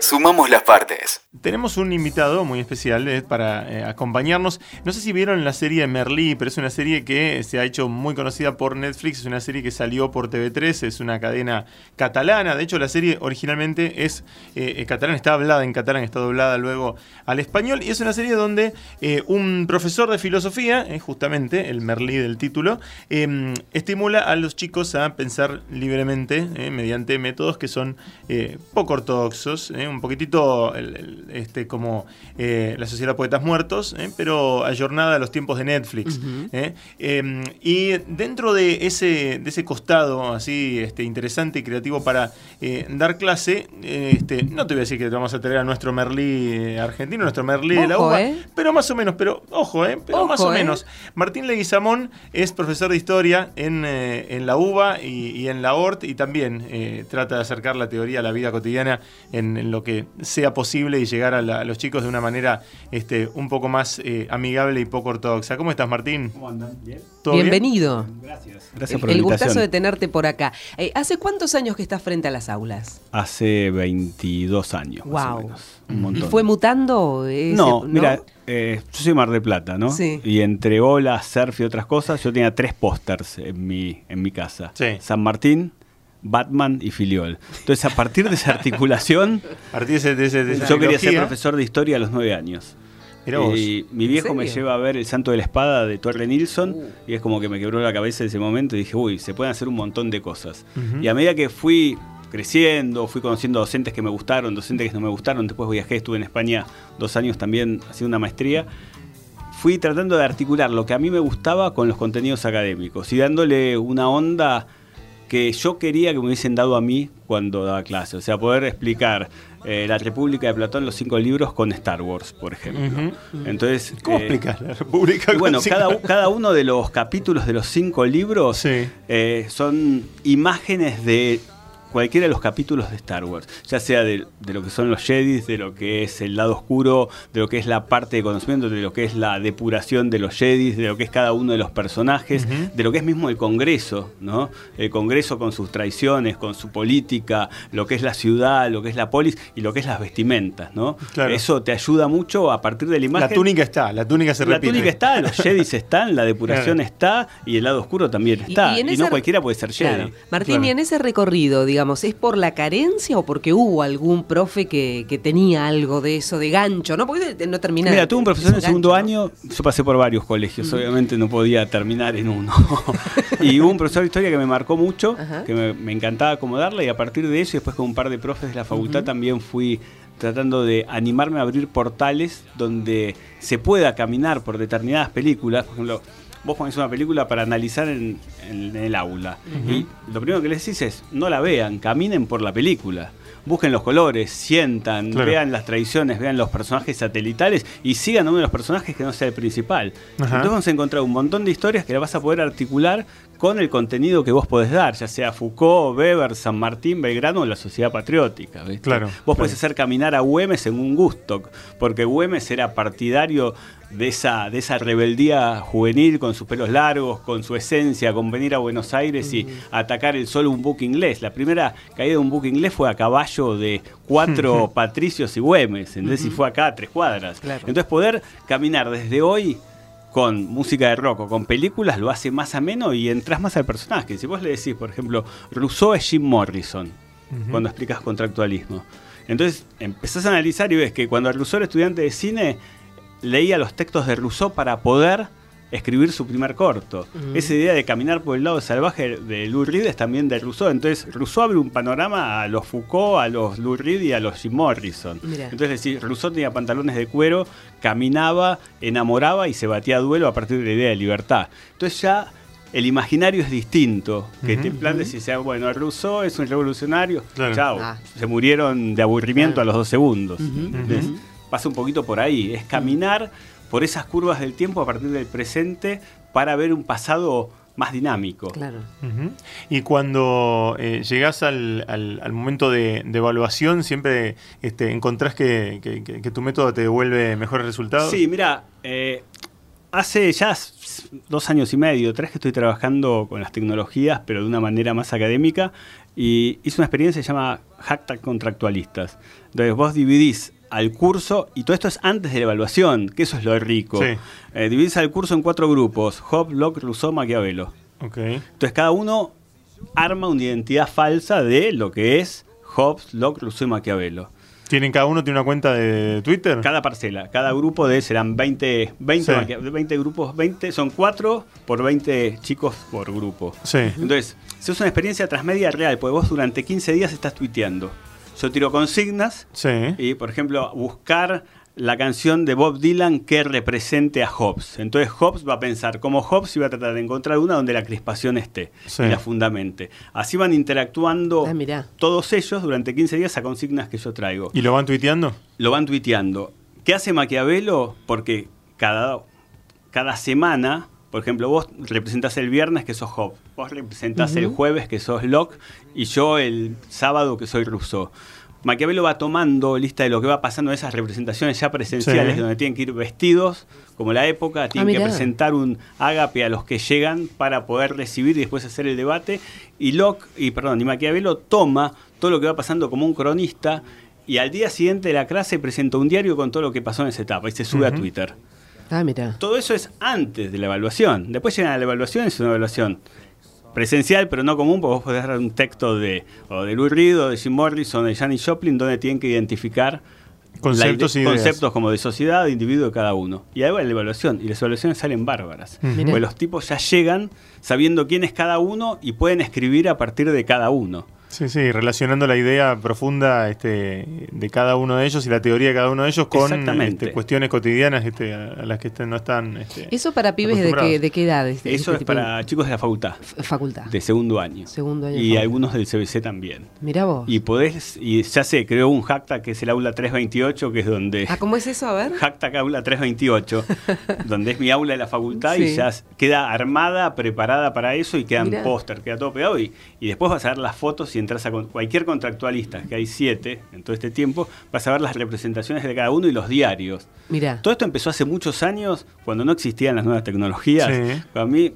Sumamos las partes. Tenemos un invitado muy especial eh, para eh, acompañarnos. No sé si vieron la serie Merlí, pero es una serie que se ha hecho muy conocida por Netflix. Es una serie que salió por TV3, es una cadena catalana. De hecho, la serie originalmente es eh, catalana, está hablada en catalán, está doblada luego al español. Y es una serie donde un profesor de filosofía, justamente el Merlí del título, em, estimula a los chicos a pensar libremente mediante métodos que son poco ortodoxos, un poquitito este, como eh, La Sociedad de Poetas Muertos, eh, pero ayornada a los tiempos de Netflix. Eh. Em, y dentro de ese, de ese costado así este, interesante y creativo para dar clase, este, no te voy a decir que te vamos a traer a nuestro Merlí argentino, nuestro Merlí de la UBA, pero más o menos, pero ojo, pero más o menos. Martín Leguizamón es profesor de historia en, en la UBA y, en la ORT y también trata de acercar la teoría a la vida cotidiana en, en lo que sea posible y llegar a, los chicos de una manera este, un poco más eh, amigable y poco ortodoxa. ¿Cómo estás, Martín? ¿Cómo andan? ¿Bien? Bienvenido. Gracias. Gracias por el, el gustazo de tenerte por acá. Eh, ¿Hace cuántos años que estás frente a las aulas? Hace 22 años. Wow. ¿Y fue mutando? no, mira, eh, yo soy Mar de Plata, ¿no? Sí. Y entre olas, surf y otras cosas, yo tenía tres pósters en mi, en mi casa. Sí. San Martín, Batman y Filiol. Entonces, a partir de esa articulación, yo quería ser profesor de historia a los nueve años. Y mi viejo me lleva a ver El Santo de la Espada de Torre Nilsson uh. y es como que me quebró la cabeza en ese momento y dije, uy, se pueden hacer un montón de cosas. Y a medida que fui creciendo, fui conociendo docentes que me gustaron, docentes que no me gustaron, después viajé, estuve en España dos años también haciendo una maestría, fui tratando de articular lo que a mí me gustaba con los contenidos académicos y dándole una onda que yo quería que me hubiesen dado a mí cuando daba clase. O sea, poder explicar eh, la República de Platón, los cinco libros, con Star Wars, por ejemplo. Entonces, ¿Cómo eh, explicas la República? bueno, cada, cada, uno de los capítulos de los cinco libros eh, son imágenes de cualquiera de los capítulos de Star Wars, ya sea de, lo que son los Jedi, de lo que es el lado oscuro, de lo que es la parte de conocimiento, de lo que es la depuración de los Jedi, de lo que es cada uno de los personajes, de lo que es mismo el Congreso, ¿no? El Congreso con sus traiciones, con su política, lo que es la ciudad, lo que es la polis y lo que es las vestimentas, ¿no? Eso te ayuda mucho a partir de la imagen. La túnica está, la túnica se repite. La túnica está, los Jedi están, la depuración está y el lado oscuro también está. Y, no cualquiera puede ser Jedi. Martín, y en ese recorrido, digamos, ¿es por la carencia o porque hubo algún profe que, tenía algo de eso, de gancho? ¿no? Porque no termina. Mira, tuve un profesor en el segundo año, yo pasé por varios colegios, obviamente no podía terminar en uno. y hubo un profesor de historia que me marcó mucho, que me, encantaba acomodarla, y a partir de eso, y después con un par de profes de la facultad, también fui tratando de animarme a abrir portales donde se pueda caminar por determinadas películas. Por ejemplo, vos pones una película para analizar en, el aula. Y lo primero que les decís es, no la vean, caminen por la película. Busquen los colores, sientan, vean las tradiciones, vean los personajes satelitales y sigan uno de los personajes que no sea el principal. Entonces vamos a encontrar un montón de historias que la vas a poder articular con el contenido que vos podés dar, ya sea Foucault, Weber, San Martín, Belgrano o la Sociedad Patriótica. Claro, vos podés hacer caminar a Güemes en un gusto, porque Güemes era partidario de esa, de esa rebeldía juvenil con sus pelos largos, con su esencia, con venir a Buenos Aires y atacar el solo un buque inglés. La primera caída de un buque inglés fue a caballo de cuatro patricios y Güemes, entonces y fue acá a tres cuadras. Entonces poder caminar desde hoy con música de rock o con películas lo hace más ameno y entras más al personaje. Si vos le decís, por ejemplo, Rousseau es Jim Morrison, cuando explicas contractualismo. Entonces empezás a analizar y ves que cuando Rousseau era estudiante de cine, leía los textos de Rousseau para poder escribir su primer corto. Esa idea de caminar por el lado salvaje de Lou Reed es también de Rousseau. Entonces, Rousseau abre un panorama a los Foucault, a los Lou Reed y a los Jim Morrison. Entonces, si Rousseau tenía pantalones de cuero, caminaba, enamoraba y se batía a duelo a partir de la idea de libertad. Entonces ya el imaginario es distinto. Que te plantes y sea, bueno, Rousseau es un revolucionario, chao, ah. se murieron de aburrimiento a los dos segundos. Pasa un poquito por ahí, es caminar por esas curvas del tiempo a partir del presente para ver un pasado más dinámico. Claro. Y cuando eh, llegás al, al, momento de, evaluación, ¿siempre este, encontrás que, tu método te devuelve mejores resultados? Sí, mira, eh, hace ya dos años y medio, tres que estoy trabajando con las tecnologías, pero de una manera más académica, y hice una experiencia que se llama Hacktack Contractualistas. Entonces vos dividís al curso, y todo esto es antes de la evaluación, que eso es lo rico. Eh, dividís al curso en cuatro grupos, Hobbes, Locke, Rousseau, Maquiavelo. Okay. Entonces cada uno arma una identidad falsa de lo que es Hobbes, Locke, Rousseau y Maquiavelo. ¿Tienen cada uno tiene una cuenta de Twitter? Cada parcela, cada grupo de serán 20, 20, 20 grupos, 20, son 4 por 20 chicos por grupo. Sí. Entonces, se usa una experiencia transmedia real, porque vos durante 15 días estás tuiteando. Yo tiro consignas y, por ejemplo, buscar la canción de Bob Dylan que represente a Hobbes. Entonces Hobbes va a pensar como Hobbes y va a tratar de encontrar una donde la crispación esté y la fundamente. Así van interactuando ah, todos ellos durante 15 días a consignas que yo traigo. ¿Y lo van tuiteando? Lo van tuiteando. ¿Qué hace Maquiavelo? Porque cada, cada semana, por ejemplo, vos representás el viernes que sos Hobbes, vos representás el jueves que sos Locke y yo el sábado que soy Rousseau. Maquiavelo va tomando lista de lo que va pasando en esas representaciones ya presenciales, donde tienen que ir vestidos, como la época, tienen ah, que presentar un ágape a los que llegan para poder recibir y después hacer el debate. Y Locke, y perdón, y Maquiavelo toma todo lo que va pasando como un cronista y al día siguiente de la clase presenta un diario con todo lo que pasó en esa etapa y se sube a Twitter. Ah, mira. Todo eso es antes de la evaluación. Después llegan a la evaluación, es una evaluación presencial, pero no común, porque vos podés dar un texto de, o de Louis Reed, o de Jim Morrison, o de Janis Joplin, donde tienen que identificar conceptos, conceptos como de sociedad, de individuo de cada uno. Y ahí va la evaluación, y las evaluaciones salen bárbaras. Porque los tipos ya llegan sabiendo quién es cada uno y pueden escribir a partir de cada uno. Sí, sí, relacionando la idea profunda este, de cada uno de ellos y la teoría de cada uno de ellos con este, cuestiones cotidianas este, a las que no están. Este, ¿Eso para pibes de qué, de qué edad? Este, Eso es para chicos de la facultad. facultad. De segundo año. Segundo año. Y algunos del CBC también. Mira vos. Y podés, y ya sé, creo un hacktack que es el aula 328, que es donde. Ah, ¿cómo es eso? A ver. Hacktack aula 328, donde es mi aula de la facultad y ya queda armada, preparada para eso y quedan póster, queda todo pegado. Y, y después vas a ver las fotos y entras a cualquier contractualista, que hay siete en todo este tiempo, vas a ver las representaciones de cada uno y los diarios. Mira. Todo esto empezó hace muchos años, cuando no existían las nuevas tecnologías. Para mí,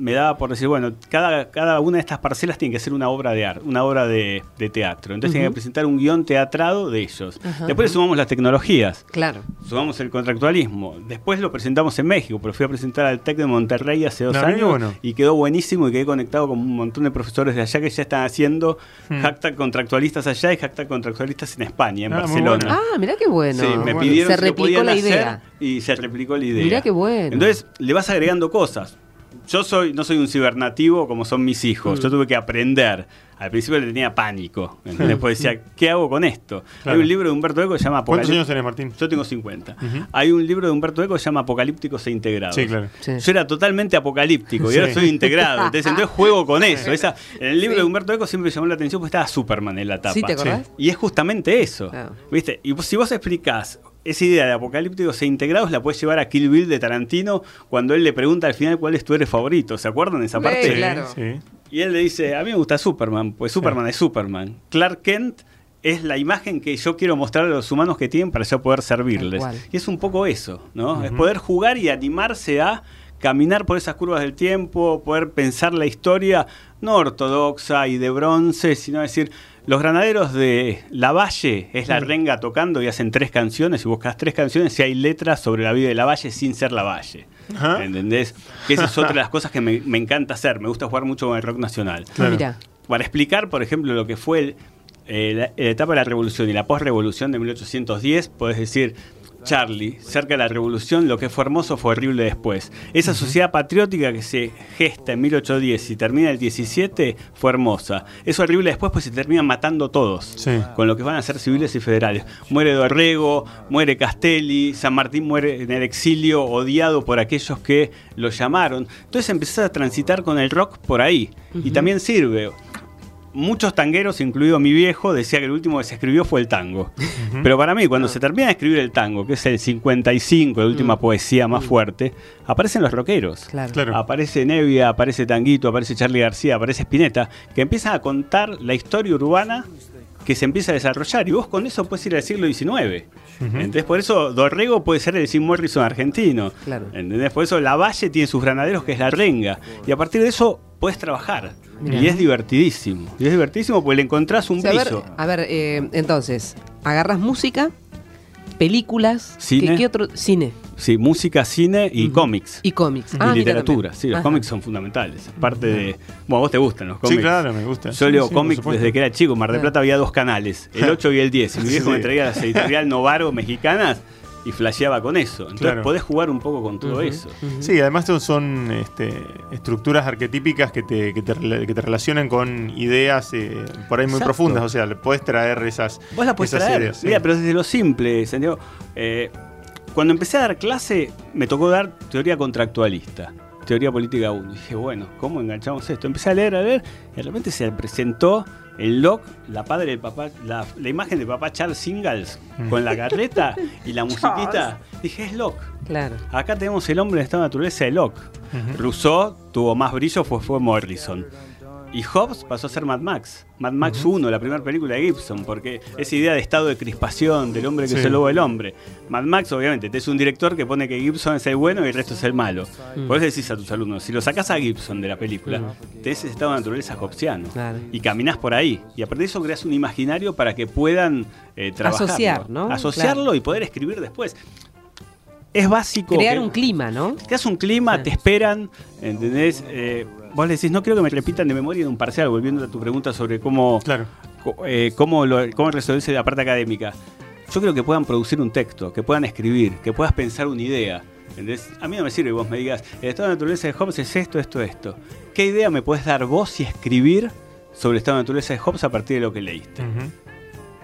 me daba por decir, bueno, cada, cada una de estas parcelas tiene que ser una obra de arte, una obra de, teatro. Entonces tiene que presentar un guion teatrado de ellos. Después le sumamos las tecnologías. Claro. Sumamos el contractualismo. Después lo presentamos en México, pero fui a presentar al TEC de Monterrey hace dos años y quedó buenísimo y quedé conectado con un montón de profesores de allá que ya están haciendo hmm. contractualistas allá y hashtag contractualistas en España, en ah, Barcelona. Ah, mira qué bueno. Sí, me pidieron se replicó la idea. y se replicó la idea. Mira qué bueno. Entonces le vas agregando cosas yo soy, no soy un cibernativo como son mis hijos. Mm. Yo tuve que aprender. Al principio le tenía pánico. Después decía, ¿qué hago con esto? Hay un libro de Humberto Eco que se llama ¿Cuántos años tenés, Martín? Yo tengo 50. Hay un libro de Humberto Eco que se llama Apocalípticos e Integrados. Sí, claro. Yo era totalmente apolíptico y ahora soy integrado. Entonces, entonces juego con eso. Esa, en el libro de Humberto Eco siempre me llamó la atención porque estaba Superman en la tapa. ¿Sí, te acordás? Y es justamente eso. ¿Viste? Y si vos explicás esa idea de apocalípticos e integrados la puedes llevar a Kill Bill de Tarantino cuando él le pregunta al final cuál es tu héroe favorito. ¿Se acuerdan de esa parte? claro. Y él le dice, a mí me gusta Superman, pues Superman es Superman. Clark Kent es la imagen que yo quiero mostrar a los humanos que tienen para yo poder servirles. Y es un poco eso, ¿no? Es poder jugar y animarse a caminar por esas curvas del tiempo, poder pensar la historia no ortodoxa y de bronce, sino decir, los granaderos de La Valle es la renga tocando y hacen tres canciones y buscas tres canciones y hay letras sobre la vida de La Valle sin ser La Valle. ¿Entendés? Que esa es otra de las cosas que me, encanta hacer. Me gusta jugar mucho con el rock nacional. Para explicar, por ejemplo, lo que fue la, etapa de la revolución y la postrevolución de 1810, puedes decir, Charlie, cerca de la revolución, lo que fue hermoso fue horrible después. Esa sociedad patriótica que se gesta en 1810 y termina en el 17 fue hermosa. Es horrible después, pues se terminan matando todos, con lo que van a ser civiles y federales. Muere Dorrego, muere Castelli, San Martín muere en el exilio, odiado por aquellos que lo llamaron. Entonces empezás a transitar con el rock por ahí. Y también sirve muchos tangueros, incluido mi viejo, decía que el último que se escribió fue el tango. Pero para mí, cuando se termina de escribir el tango, que es el 55, la última mm. poesía más mm. fuerte, aparecen los rockeros. Claro. Aparece Nevia, aparece Tanguito, aparece Charlie García, aparece Spinetta, que empiezan a contar la historia urbana que se empieza a desarrollar y vos con eso puedes ir al siglo XIX. Entonces, por eso Dorrego puede ser el Jim Morrison argentino. Claro. ¿Entendés? Por eso La Valle tiene sus granaderos, que es la renga. Y a partir de eso puedes trabajar. Mirá. Y es divertidísimo. Y es divertidísimo porque le encontrás un O sea, a ver, brillo. a ver, eh, entonces, agarras música, películas, Cine. ¿qué, qué otro? Cine Sí, música, cine y cómics. y cómics. Y Ah, literatura, sí, los Ajá. cómics son fundamentales. Aparte de. Bueno, a vos te gustan los cómics. Sí, claro, me gusta. Yo Sí, leo sí, cómics desde que era chico. En Mar del Plata había dos canales, el 8 y el 10. Y mi viejo Sí. me traía las editorial Novaro mexicanas y flasheaba con eso. Entonces Claro. podés jugar un poco con todo eso. ujú. Sí, además son- este, estructuras arquetípicas que te, que, te, que te relacionan con ideas eh, por ahí muy Exacto. profundas. O sea, le puedes traer esas, Vos la podés esas traer. ideas. sí. Pero desde lo simple, Santiago. Eh, cuando empecé a dar clase, me tocó dar teoría contractualista. Teoría política 1. Dije, bueno, ¿cómo enganchamos esto? Empecé a leer, a leer, y de repente se presentó el Locke, la padre del papá, la, la imagen de papá Charles Ingalls Mm. con la carreta y la musiquita. Dije, es Locke. Claro. Acá tenemos el hombre de estado de naturaleza de Locke. Ujú. Rousseau tuvo más brillo, fue, fue Morrison. Y Hobbes pasó a ser Mad Max. Mad Max 1, la primera película de Gibson, porque esa idea de estado de crispación del hombre que Sí. es el lobo del hombre. Mad Max, obviamente, te es un director que pone que Gibson es el bueno y el resto es el malo. Mm. Por eso decís a tus alumnos, si lo sacás a Gibson de la película, tenés ese estado de naturaleza hobbesiano. Claro. Y caminás por ahí. Y a partir de eso creas un imaginario para que puedan eh, trabajarlo. Asociar, ¿no? Asociarlo Claro. y poder escribir después. Es básico. Crear que- un clima, ¿no? Creas un clima, te esperan, ¿entendés? Eh, vos le decís, no quiero que me repitan de memoria en un parcial, volviendo a tu pregunta sobre cómo, Claro. eh, cómo, lo- cómo resolverse la parte académica. Yo creo que puedan producir un texto, que puedan escribir, que puedas pensar una idea. ¿entendés? A mí no me sirve que vos me digas, el estado de naturaleza de Hobbes es esto, esto, esto. ¿Qué idea me puedes dar vos y escribir sobre el estado de naturaleza de Hobbes a partir de lo que leíste? Ujú.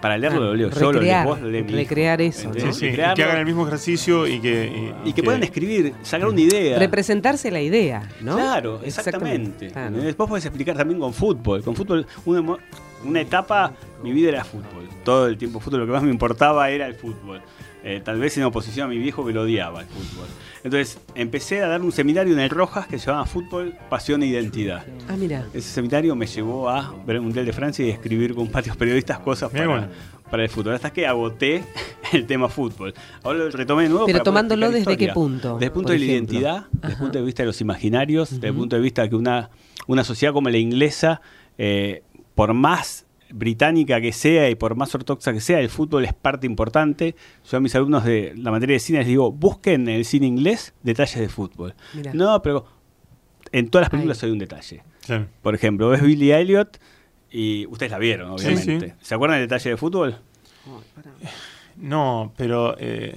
Para leerlo lo leo yo, lo vos, lo recrear eso, Recrearlo, que hagan el mismo ejercicio y que. y que puedan escribir, sacar una idea. Representarse la idea, ¿no? Claro, exactamente. ¿Entendés? Vos podés explicar también con fútbol. Con fútbol, una, una etapa, mi vida era fútbol. Todo el tiempo fútbol, lo que más me importaba era el fútbol. Eh, tal vez en oposición a mi viejo que lo odiaba el fútbol. Entonces empecé a dar un seminario en el Rojas que se llamaba Fútbol, Pasión e Identidad. Ah, mira. Ese seminario me llevó a ver el Mundial de Francia y escribir con varios periodistas cosas para, bueno. para el fútbol. Hasta que agoté el tema fútbol. Ahora lo retomé de nuevo. Pero para tomándolo desde qué punto, Desde el punto de la identidad, desde el punto de vista de los imaginarios, desde el punto de vista de que una, una sociedad como la inglesa, eh, por más británica que sea y por más ortodoxa que sea, el fútbol es parte importante. Yo a mis alumnos de la materia de cine les digo, busquen en el cine inglés detalles de fútbol. Mirá. No, pero en todas las películas Ahí. hay un detalle. Por ejemplo, ves Billy Elliot y ustedes la vieron, obviamente. sí. ¿Se acuerdan del detalle de fútbol? No, pero eh,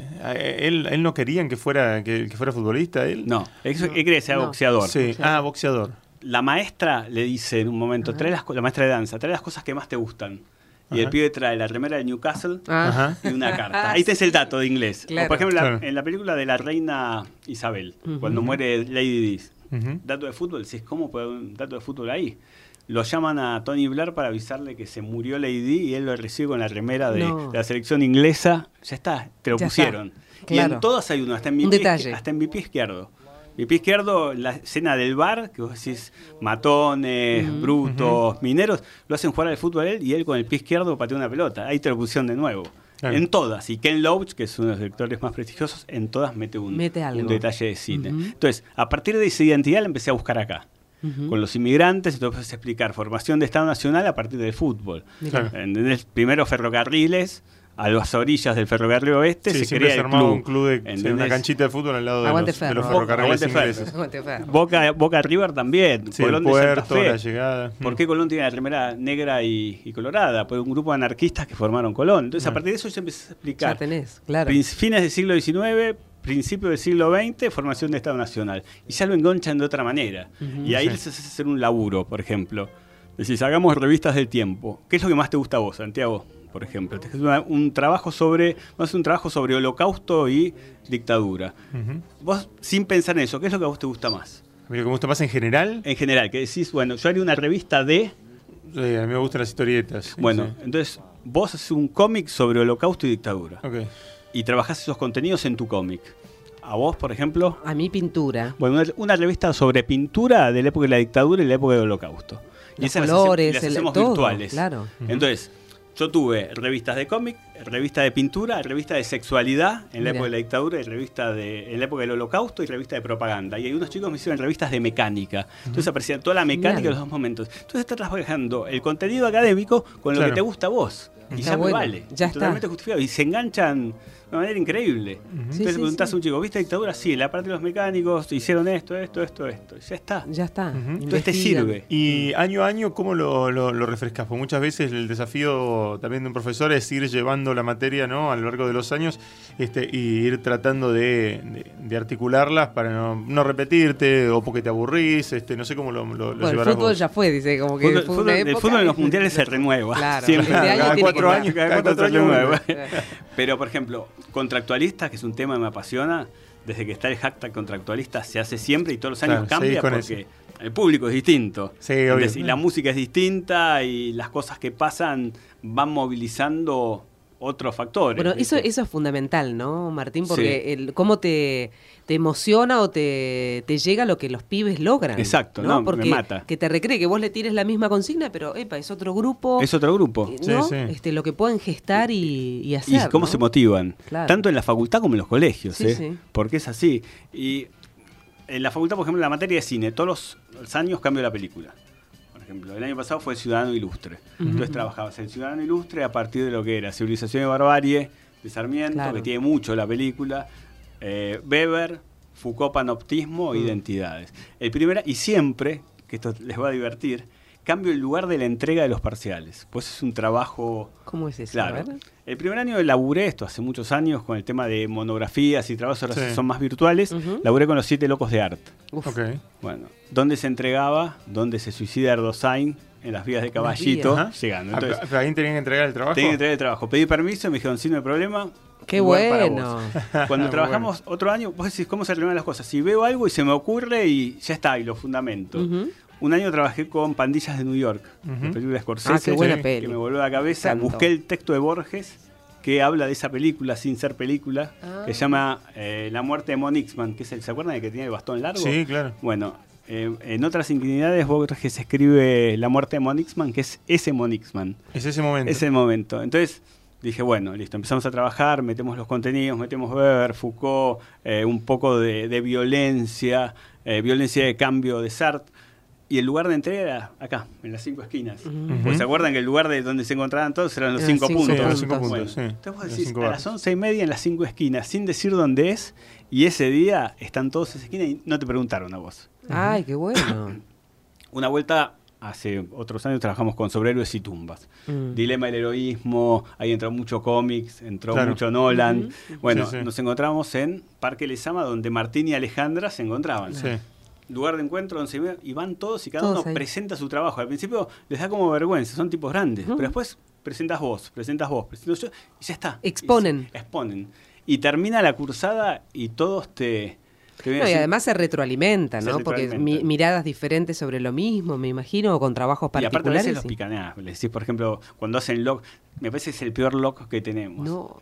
él, él no querían que fuera, que, que fuera futbolista, él. No, él, No. él quería que sea No. boxeador. Sí. Ah, boxeador. La maestra le dice en un momento, trae las, la maestra de danza, trae las cosas que más te gustan. Y el Ajá. pibe trae la remera del Newcastle Ah. Ajá. y una carta. Ahí tenés el dato de inglés. Claro. O por ejemplo, la- Claro. en la película de la reina Isabel, cuando muere Lady Dis, Ujú. dato de fútbol, decís, ¿cómo puede haber un dato de fútbol ahí? Lo llaman a Tony Blair para avisarle que se murió Lady Di y él lo recibe con la remera de, No. de la selección inglesa. Ya está, te lo Ya pusieron. está, Y claro. en todas hay uno, hasta en mi, Un pie, detalle. hasta en mi pie izquierdo. Mi pie izquierdo, la escena del bar, que vos decís matones, brutos, mineros, lo hacen jugar al fútbol a él y él con el pie izquierdo patea una pelota. Lo pusieron de nuevo. Claro. En todas. Y Ken Loach, que es uno de los directores más prestigiosos, en todas mete un, Mete algo. un detalle de cine. Entonces, a partir de esa identidad la empecé a buscar acá. Con los inmigrantes, entonces explicar formación de Estado Nacional a partir del fútbol. Claro. Primero ferrocarriles, a las orillas del ferrocarril oeste Sí, se crea se el armaba club. un club de una canchita de fútbol al lado de los, de los Ferro. ferrocarriles ingleses. Boca, Boca River también. Sí, Colón el de Santa puerto, Fe. la llegada. ¿Por Mm. qué Colón tiene la remera negra y, y colorada? Pues un grupo de anarquistas que formaron Colón. Entonces, a Ah. partir de eso yo empecé a Ya explicar. tenés, claro. Fines del siglo XIX, principio del siglo XX, formación de Estado Nacional. Y ya lo enganchan de otra manera. Y ahí Sí. les haces hacer un laburo, por ejemplo. Decís, hagamos revistas del tiempo. ¿Qué es lo que más te gusta a vos, Santiago? Por ejemplo, te haces una- un trabajo sobre, hacer un trabajo sobre holocausto y dictadura. Vos, sin pensar en eso, ¿qué es lo que a vos te gusta más? A mí lo que me gusta más en general, En general, que decís, bueno, yo haría una revista de... eh, a mí me gustan las historietas. sí, Bueno, sí. entonces vos haces un cómic sobre holocausto y dictadura. Ok. Y trabajás esos contenidos en tu cómic. A vos, por ejemplo, A mí pintura. Bueno, una, una revista sobre pintura de la época de la dictadura y la época del holocausto. Y Los esas las hace- colores, las el- hacemos todo, virtuales. claro. Entonces, yo tuve revistas de cómic, revista de pintura, revista de sexualidad en la época de la dictadura, y revista de, en la época del holocausto y revista de propaganda. Y algunos chicos me hicieron revistas de mecánica. Entonces aparecía toda la mecánica en los dos momentos. Entonces estás trabajando el contenido académico con lo que te gusta a vos. Y ya me vale. Ya Totalmente justificado. Y se enganchan una manera increíble. Entonces le preguntás a un chico, ¿viste dictadura? Sí, la parte de los mecánicos hicieron esto, esto, esto, esto. ya está. Ya está. Entonces te sirve. Y año a año, ¿cómo lo, lo, refrescas? Porque muchas veces el desafío también de un profesor es ir llevando la materia ¿no? a lo largo de los años este, y ir tratando de, de, articularlas para no, repetirte o porque te aburrís. Este, no sé cómo lo, lo, bueno, El fútbol ya fue, dice, como que. el fútbol, el fútbol en los mundiales se renueva. Claro, Siempre. Cada, cuatro años, cada, cuatro años. Pero, por ejemplo, contractualista, que es un tema que me apasiona, desde que está el hashtag contractualista se hace siempre y todos los años cambia porque el público es distinto. y la música es distinta y las cosas que pasan van movilizando otros factores. Bueno, eso, eso es fundamental, ¿no, Martín? Porque el, cómo te, te emociona o te, te, llega lo que los pibes logran. Exacto, ¿no? Porque me mata. Que te recree, que vos le tires la misma consigna, pero epa, es otro grupo. Es otro grupo. Eh, ¿no? Este, lo que pueden gestar y, y hacer. Y cómo se motivan. Tanto en la facultad como en los colegios, ¿eh? Porque es así. Y en la facultad, por ejemplo, en la materia de cine, todos los años cambio la película el año pasado fue Ciudadano Ilustre. Entonces trabajabas el Ciudadano Ilustre a partir de lo que era Civilización y Barbarie de Sarmiento, que tiene mucho la película, eh, Weber, Foucault Panoptismo e Identidades. El primer, y siempre, que esto les va a divertir, cambio el lugar de la entrega de los parciales. Pues es un trabajo... ¿Cómo es eso? Claro. El primer año laburé esto hace muchos años con el tema de monografías y trabajos, ahora son más virtuales. Laburé con los siete locos de arte. Bueno, ¿dónde se entregaba? ¿Dónde se suicida Erdosain? En las vías de caballito, llegando. Entonces, ah, ahí tenían que entregar el trabajo. Tenían que entregar el trabajo. Pedí permiso, me dijeron, sí, no hay problema. Qué bueno. Cuando trabajamos otro año, vos decís, ¿cómo se terminan las cosas? Si veo algo y se me ocurre y ya está, y lo fundamento. Un año trabajé con Pandillas de New York, la película de Scorsese, ah, qué buena peli. que me volvió a la cabeza. Busqué el texto de Borges que habla de esa película sin ser película, que se ah. llama eh, La muerte de Monixman, que es el, ¿se acuerdan de que tenía el bastón largo? Sí, claro. Bueno, eh, en otras inclinidades Borges escribe La muerte de Monixman, que es ese Monixman. Es ese momento. Ese momento. Entonces dije, bueno, listo, empezamos a trabajar, metemos los contenidos, metemos Weber, Foucault, eh, un poco de, de violencia, violencia de cambio de Sartre y el lugar de entrega era acá, en las cinco esquinas. Pues se acuerdan que el lugar de donde se encontraban todos eran los cinco puntos. los cinco puntos entonces vos decís, a las once y media en las cinco esquinas, sin decir dónde es, y ese día están todos en esa esquina y no te preguntaron a vos. Ay, qué bueno. Una vuelta, hace otros años trabajamos con sobrehéroes y tumbas. Mm. Dilema del heroísmo, ahí entró mucho cómics, entró mucho Nolan. Bueno, nos encontramos en Parque Lesama, donde Martín y Alejandra se encontraban lugar de encuentro, donde y van todos y cada uno presenta su trabajo. Al principio les da como vergüenza, son tipos grandes, pero después presentas vos, presentas vos, presentas yo, y ya está. Exponen. exponen. Y termina la cursada y todos te, y además se retroalimenta, ¿no? Porque miradas diferentes sobre lo mismo, me imagino, o con trabajos particulares. Y aparte los picaneas. Le decís, por ejemplo, cuando hacen lock, me parece que es el peor lock que tenemos. No.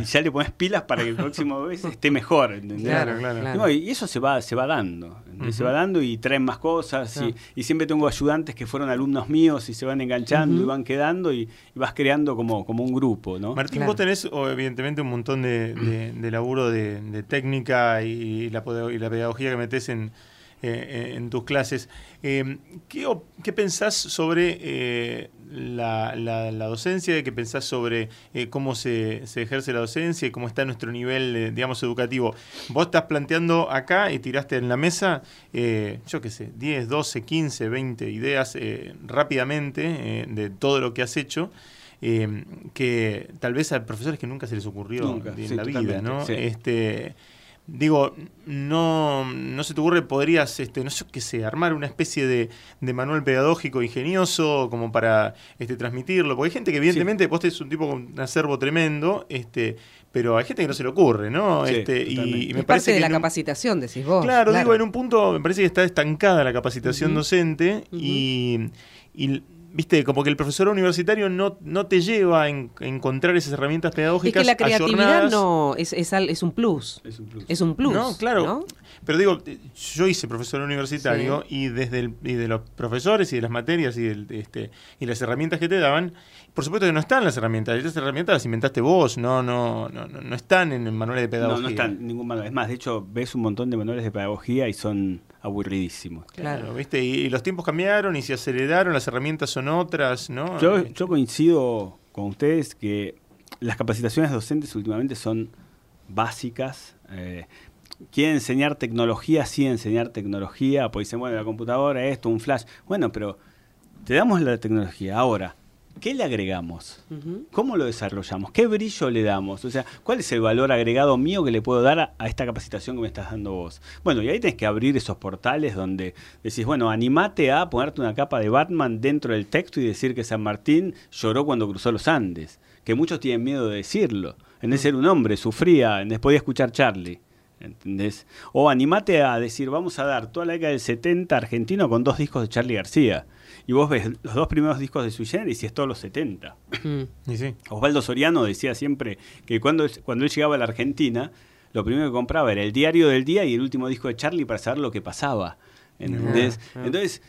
Y ya le pones pilas para que el próximo vez esté mejor, ¿entendés? Claro, claro. y eso se va, se va dando. Se va dando y traen más cosas. Y, siempre tengo ayudantes que fueron alumnos míos y se van enganchando y van quedando y, vas creando como, como un grupo, ¿no? Martín, vos tenés evidentemente un montón de, de, laburo de, técnica y la y la pedagogía que metes en, eh, en tus clases. Eh, ¿qué, pensás sobre eh, la, docencia? ¿Qué pensás sobre cómo se, ejerce la docencia y cómo está nuestro nivel, digamos, educativo? Vos estás planteando acá y tiraste en la mesa, yo qué sé, 10, 12, 15, 20 ideas rápidamente de todo lo que has hecho. que tal vez a profesores que nunca se les ocurrió en la vida, ¿no? Este, digo, no, no se te ocurre, podrías, este, no sé qué sé, armar una especie de, manual pedagógico ingenioso como para este, transmitirlo, porque hay gente que evidentemente, vos tenés un tipo con un acervo tremendo, este, pero hay gente que no se le ocurre, ¿no? este, y, me parece parte de la capacitación, decís vos. Claro, digo, en un punto me parece que está estancada la capacitación docente y, y viste, como que el profesor universitario no, no te lleva a, encontrar esas herramientas pedagógicas. Es que la creatividad no es, es, un plus. Es un plus. Es un plus. No, claro. Pero digo, yo hice profesor universitario y desde el, y de los profesores y de las materias y, este, y las herramientas que te daban, por supuesto que no están las herramientas. Esas herramientas las inventaste vos, no, no, no, no están en el manual de pedagogía. No, no están en ningún manual. Es más, de hecho, ves un montón de manuales de pedagogía y son aburridísimos. Claro, ¿viste? Y, los tiempos cambiaron y se aceleraron, las herramientas son otras, ¿no? Yo, eh, yo coincido con ustedes que las capacitaciones docentes últimamente son básicas. Eh, quieren enseñar tecnología, sí enseñar tecnología, pues dicen, bueno, la computadora, esto, un flash. Bueno, pero te damos la tecnología. Ahora, ¿Qué le agregamos? ¿Cómo lo desarrollamos? ¿Qué brillo le damos? O sea, ¿cuál es el valor agregado mío que le puedo dar a, esta capacitación que me estás dando vos? Bueno, y ahí tenés que abrir esos portales donde decís, bueno, animate a ponerte una capa de Batman dentro del texto y decir que San Martín lloró cuando cruzó los Andes. Que muchos tienen miedo de decirlo. En de ser un hombre, sufría, en podía escuchar Charlie. ¿Entendés? O animate a decir, vamos a dar toda la década del 70 argentino con dos discos de Charlie García y vos ves los dos primeros discos de Sui Generis y es todos los 70. Mm. Osvaldo Soriano decía siempre que cuando, cuando él llegaba a la Argentina, lo primero que compraba era el diario del día y el último disco de Charlie para saber lo que pasaba. ¿Entendés? Ah, ah. Entonces,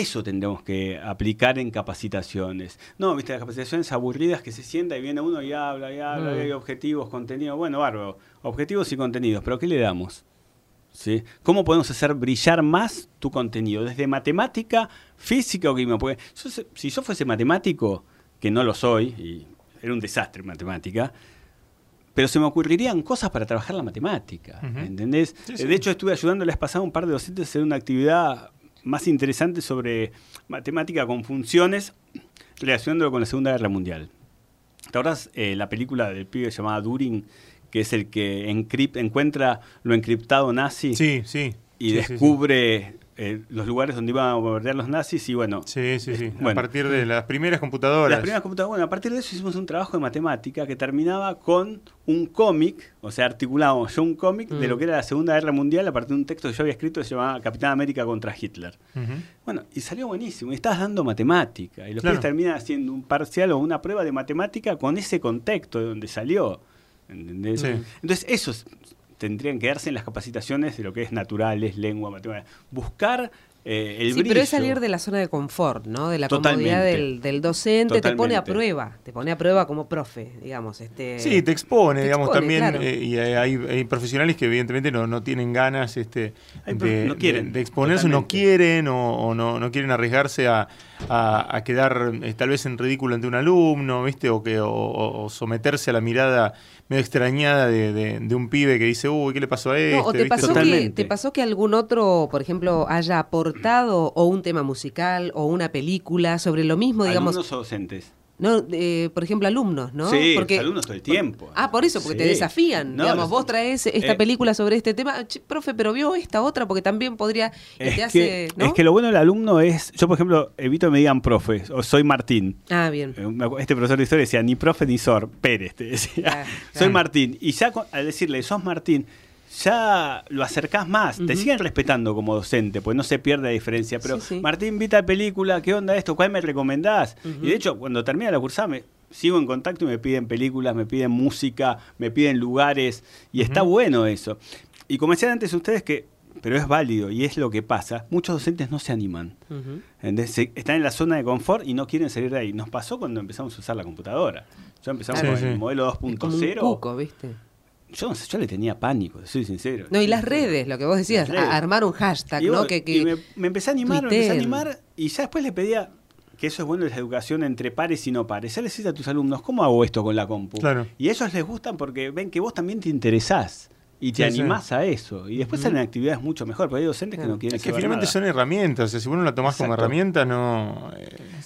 eso tendremos que aplicar en capacitaciones. No, viste, las capacitaciones aburridas que se sienta y viene uno y habla y habla, y hay mm. objetivos, contenidos. Bueno, bárbaro, objetivos y contenidos, pero ¿qué le damos? ¿Sí? ¿Cómo podemos hacer brillar más tu contenido? Desde matemática, física o química. Porque si yo fuese matemático, que no lo soy, y era un desastre en matemática, pero se me ocurrirían cosas para trabajar la matemática. ¿Entendés? De hecho, estuve ayudándoles a un par de docentes a hacer una actividad más interesante sobre matemática con funciones, relacionándolo con la Segunda Guerra Mundial. ¿Te acuerdas eh, la película del pibe llamada During? que es el que encuentra lo encriptado nazi. Sí, sí. Y descubre eh, los lugares donde iban a bombardear los nazis y bueno. Sí, sí, sí. a partir de las primeras computadoras. Las primeras computadoras. Bueno, a partir de eso hicimos un trabajo de matemática que terminaba con un cómic, o sea, articulamos yo un cómic de lo mm. que era la Segunda Guerra Mundial a partir de un texto que yo había escrito que se llamaba Capitán América contra Hitler. Bueno, y salió buenísimo. Y estás dando matemática. Y los claro. terminan haciendo un parcial o una prueba de matemática con ese contexto de donde salió. ¿entendés? Entonces, esos tendrían que darse en las capacitaciones de lo que es naturales, lengua, matemáticas. Buscar eh, el sí, pero es salir de la zona de confort, ¿no? De la comodidad del, docente, te pone a prueba, te pone a prueba como profe, digamos. Este, sí, te expone, digamos, también. Eh, y hay, profesionales que evidentemente no, no tienen ganas este, de, no quieren, de, exponerse, no quieren o, no, no, quieren arriesgarse a, a, quedar eh, tal vez en ridículo ante un alumno, ¿viste? O, que, o someterse a la mirada medio extrañada de, de, un pibe que dice, uy, ¿qué le pasó a este? o te pasó, que, te pasó que algún otro, por ejemplo, haya aportado o un tema musical o una película sobre lo mismo, digamos. Algunos docentes. No, eh, por ejemplo, alumnos, ¿no? Sí, porque, alumnos todo el tiempo. ah, por eso, porque te desafían. digamos, vos traes esta eh, película sobre este tema, profe, pero vio esta otra, porque también podría. Es, te hace, que, es que lo bueno del alumno es. Yo, por ejemplo, evito que me digan profe, o soy Martín. Ah, bien. Eh, este profesor de historia decía, ni profe ni sor, Pérez, te decía. soy Martín. Y ya al decirle, sos Martín ya lo acercás más, te siguen respetando como docente, pues no se pierde la diferencia. Pero Martín, vita película, ¿qué onda esto? ¿Cuál me recomendás? Y de hecho, cuando termina la cursada, me, sigo en contacto y me piden películas, me piden música, me piden lugares, y está bueno eso. Y como decían antes ustedes que, pero es válido y es lo que pasa, muchos docentes no se animan. están en la zona de confort y no quieren salir de ahí. Nos pasó cuando empezamos a usar la computadora. Ya empezamos con el modelo 2.0. ¿viste? Yo, yo le tenía pánico, soy sincero. No, y las redes, lo que vos decías, armar un hashtag, ¿no? Que, me, empecé a animar, me empecé a animar y ya después le pedía que eso es bueno de la educación entre pares y no pares. Ya le decís a tus alumnos, ¿cómo hago esto con la compu? Y ellos les gustan porque ven que vos también te interesás y te animás a eso. Y después salen actividades mucho mejor, porque hay docentes que no quieren Es que finalmente son herramientas, o sea, si vos no la tomás como herramienta, no.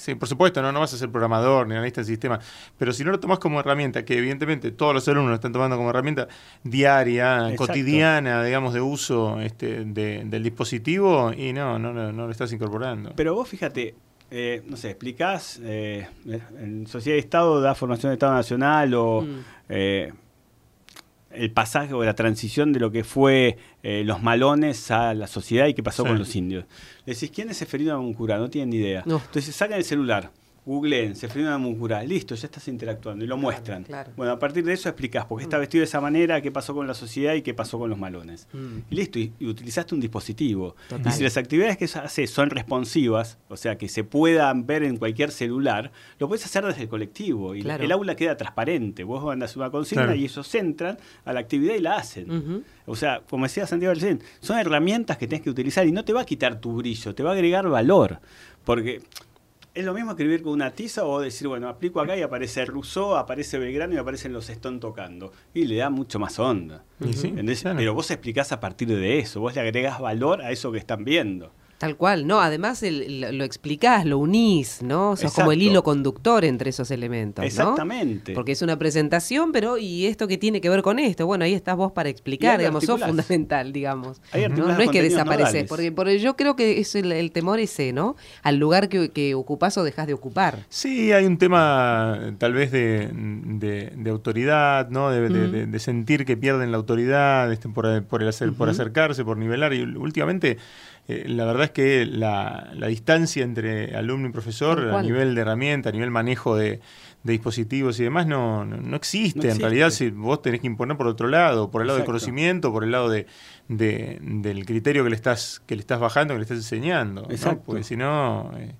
Sí, por supuesto, no, no vas a ser programador ni analista del sistema, pero si no lo tomás como herramienta, que evidentemente todos los alumnos lo están tomando como herramienta diaria, cotidiana, digamos, de uso este, del dispositivo, y no, no, no, lo estás incorporando. Pero vos fíjate, eh, no sé, explicás, eh, en Sociedad de Estado da formación de Estado Nacional o mm. eh, el pasaje o la transición de lo que fue eh, los malones a la sociedad y qué pasó con los indios. Le decís, ¿quién es Seferino Abuncura? No tienen ni idea. Entonces sacan el celular, googleen, se frena una muscular, listo, ya estás interactuando y lo muestran. claro. Bueno, a partir de eso explicás por qué está vestido de esa manera, qué pasó con la sociedad y qué pasó con los malones. Mm. Y listo, y, y utilizaste un dispositivo. Total. Y si las actividades que haces son responsivas, o sea, que se puedan ver en cualquier celular, lo puedes hacer desde el colectivo. Y Claro. el aula queda transparente. Vos mandas una consigna Claro. y ellos entran a la actividad y la hacen. O sea, como decía Santiago recién, son herramientas que tenés que utilizar y no te va a quitar tu brillo, te va a agregar valor. Porque es lo mismo escribir con una tiza o decir, bueno, aplico acá y aparece Rousseau, aparece Belgrano y aparecen los Stone tocando. Y le da mucho más onda. Sí. Pero vos explicás a partir de eso, vos le agregás valor a eso que están viendo. Tal cual, no, además el- lo, lo explicás, lo unís, ¿no? Sos como el hilo conductor entre esos elementos, ¿no? Exactamente. Porque es una presentación, pero ¿y esto qué tiene que ver con esto? Bueno, ahí estás vos para explicar, digamos, sos fundamental, digamos. ¿no? es que desapareces, porque, porque yo creo que es el, el temor ese, ¿no? Al lugar que, que ocupás o dejás de ocupar. Sí, hay un tema tal vez de, de- de autoridad, ¿no? De, sentir que pierden la autoridad este, por, por el hacer, por acercarse, por nivelar. Y últimamente, eh, la verdad es que la, la distancia entre alumno y profesor, a nivel de herramienta, a nivel manejo de, de dispositivos y demás, no, no, no existe. No En realidad, si vos tenés que imponer por otro lado, por el lado del Exacto. conocimiento, por el lado de, de- del criterio que le estás que le estás bajando, que le estás enseñando. Exacto. Porque si no... eh,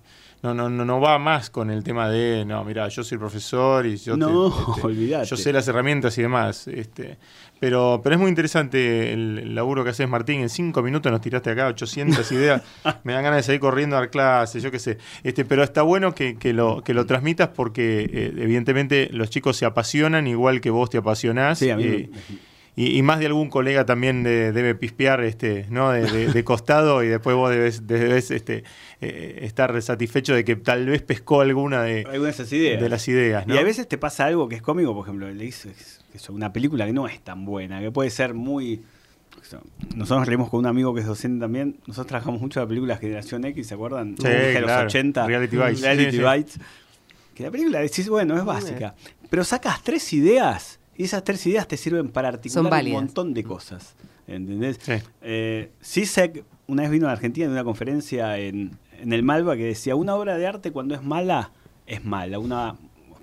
no, no, no, no va más con el tema de, no, mira, yo soy profesor y yo, te- No, este, olvidate. yo sé las herramientas y demás. Este, pero, pero es muy interesante el, el laburo que haces, Martín. En cinco minutos nos tiraste acá 800 ideas. Me dan ganas de seguir corriendo a dar clases, yo qué sé. Este, pero está bueno que, que lo, que lo transmitas porque eh, evidentemente los chicos se apasionan igual que vos te apasionás. Sí, a mí eh, me- y, y más de algún colega también de- debe pispear este, ¿no? de, de- de costado y después vos debes, debes este, eh, estar satisfecho de que tal vez pescó alguna de, algunas de esas ideas. de las ideas. ¿no? Y a veces te pasa algo que es cómico, por ejemplo, le dices una película que no es tan buena, que puede ser muy... Nosotros reímos con un amigo que es docente también. Nosotros trabajamos mucho la película Generación X, ¿se acuerdan? Sí, de claro. los 80. Reality Bites. Reality Sí. Que la película decís, bueno, es básica. Pero sacas tres ideas y esas tres ideas te sirven para articular un montón de cosas. ¿Entendés? Sí. Eh, Zizek una vez vino a Argentina en una conferencia en, en el Malva que decía, una obra de arte cuando es mala, es mala. Una,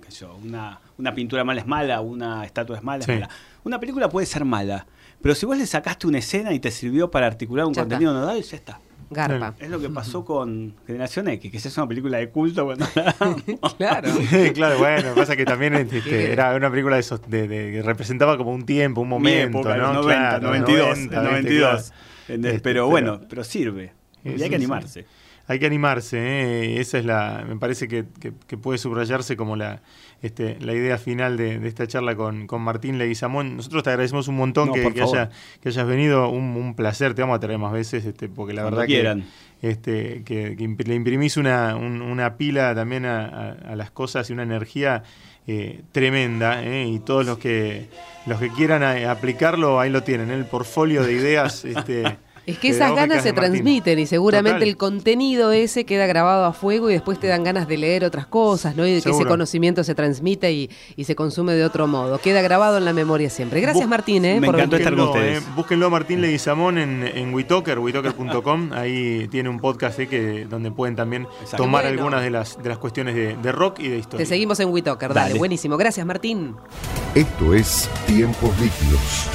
qué sé yo, una, una pintura mala es mala, una estatua es mala, Sí. es mala. Una película puede ser mala, pero si vos le sacaste una escena y te sirvió para articular un Ya contenido nodal, ya está. Garpa. Es lo que pasó con Generación X, que esa es una película de culto. Bueno, claro. claro, bueno, pasa que también este, era una película de esos, de, de- que representaba como un tiempo, un momento, época, ¿no? los 90, Claro, 92, 90, el ¿viste? 92. Claro. ¿entendés? Este, pero bueno, pero sirve. Y hay que sí. Hay que animarse, ¿eh? esa es la, me parece que, que- que puede subrayarse como la, este, la idea final de, de esta charla con, con Martín Leguizamón. Nosotros te agradecemos un montón No, que, que haya- que hayas venido, un, un placer, te vamos a traer más veces, este, porque la Cuando verdad quieran. que, este, que, le imprimís una, un- una pila también a, a- a las cosas y una energía eh, tremenda, ¿eh? y todos los que los que quieran eh, aplicarlo, ahí lo tienen, ¿eh? el portfolio de ideas. Este, Es que esas ganas se Martín. transmiten y seguramente Total. el contenido ese queda grabado a fuego y después te dan ganas de leer otras cosas, ¿no? Y de que ese conocimiento se transmite y, y se consume de otro modo. Queda grabado en la memoria siempre. Gracias, Bu- Martín, ¿eh? me por encantó estar con Búsquenlo, ustedes. eh, búsquenlo a Martín Leguizamón en, en Witoker, witoker.com. Ahí tiene un podcast eh, que, donde pueden también Exacto. tomar Bueno. algunas de las, de las cuestiones de, de rock y de historia. Te seguimos en WeToker, dale, Dale. buenísimo. Gracias, Martín. Esto es Tiempos Líquidos